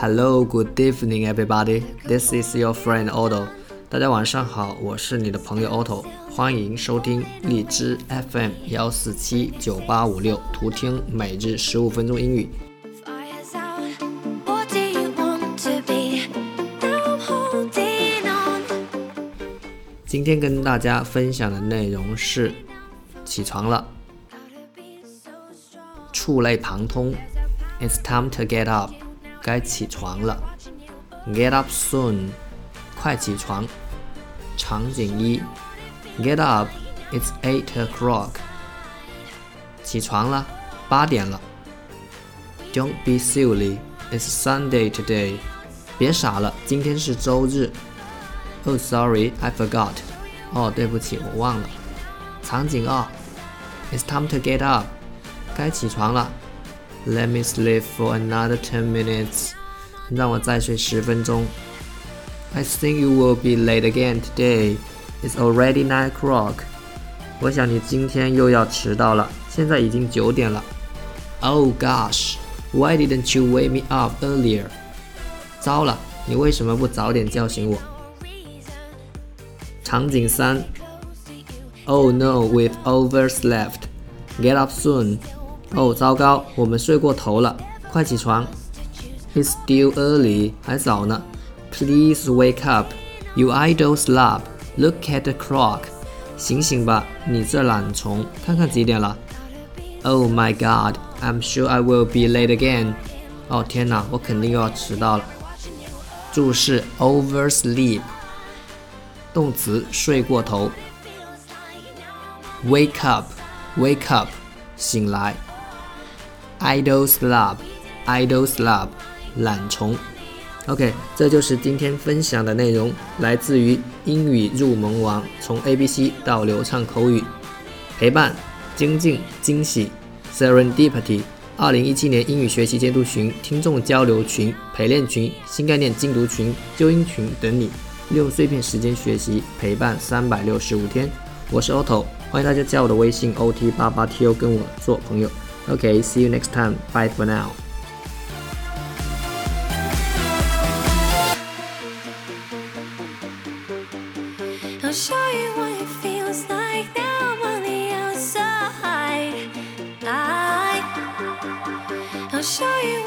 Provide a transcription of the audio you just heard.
Hello, good evening, everybody. This is your friend Otto. 大家晚上好，我是你的朋友 Otto，欢迎收听荔枝 FM 幺四七九八五六，图听每日十五分钟英语。Fires out. What do you want to be? I'm holding on. 今天跟大家分享的内容是起床了.触类旁通。It's time to get up，该起床了。Get up soon，快起床。场景一，Get up，it's eight o'clock。起床了，八点了。Don't be silly，it's Sunday today。别傻了，今天是周日。Oh sorry，I forgot。哦，对不起，我忘了。场景二，It's time to get up。该起床了。 Let me sleep for another ten minutes。让我再睡十分钟。I think you will be late again today. It's already nine o'clock. 我想你今天又要迟到了，现在已经九点了。Oh gosh, why didn't you wake me up earlier? 糟了，你为什么不早点叫醒我？场景三。Oh no, we've overslept. Get up soon. 哦，糟糕，我们睡过头了，快起床。It's still early，还早呢。Please wake up, you idle slob. Look at the clock. 醒醒吧，你这懒虫，看看几点了。Oh my God, I'm sure I will be late again. 哦天哪，我肯定又要迟到了。注释：oversleep，动词睡过头。Wake up, wake up，醒来。Idol Slab，Idol Slab，懒虫。OK，这就是今天分享的内容，来自于英语入门王，从 ABC 到流畅口语，陪伴、精进、惊喜，Serendipity。二零一七年英语学习监督群、听众交流群、陪练群、新概念精读群、纠音群等你，利用碎片时间学习，陪伴三百六十五天。我是 Otto，欢迎大家加我的微信 OT 八八 TO 跟我做朋友。OK，see、you next time. Bye for now. I'll show you what it feels like now I'm on the outside. I, I'll show you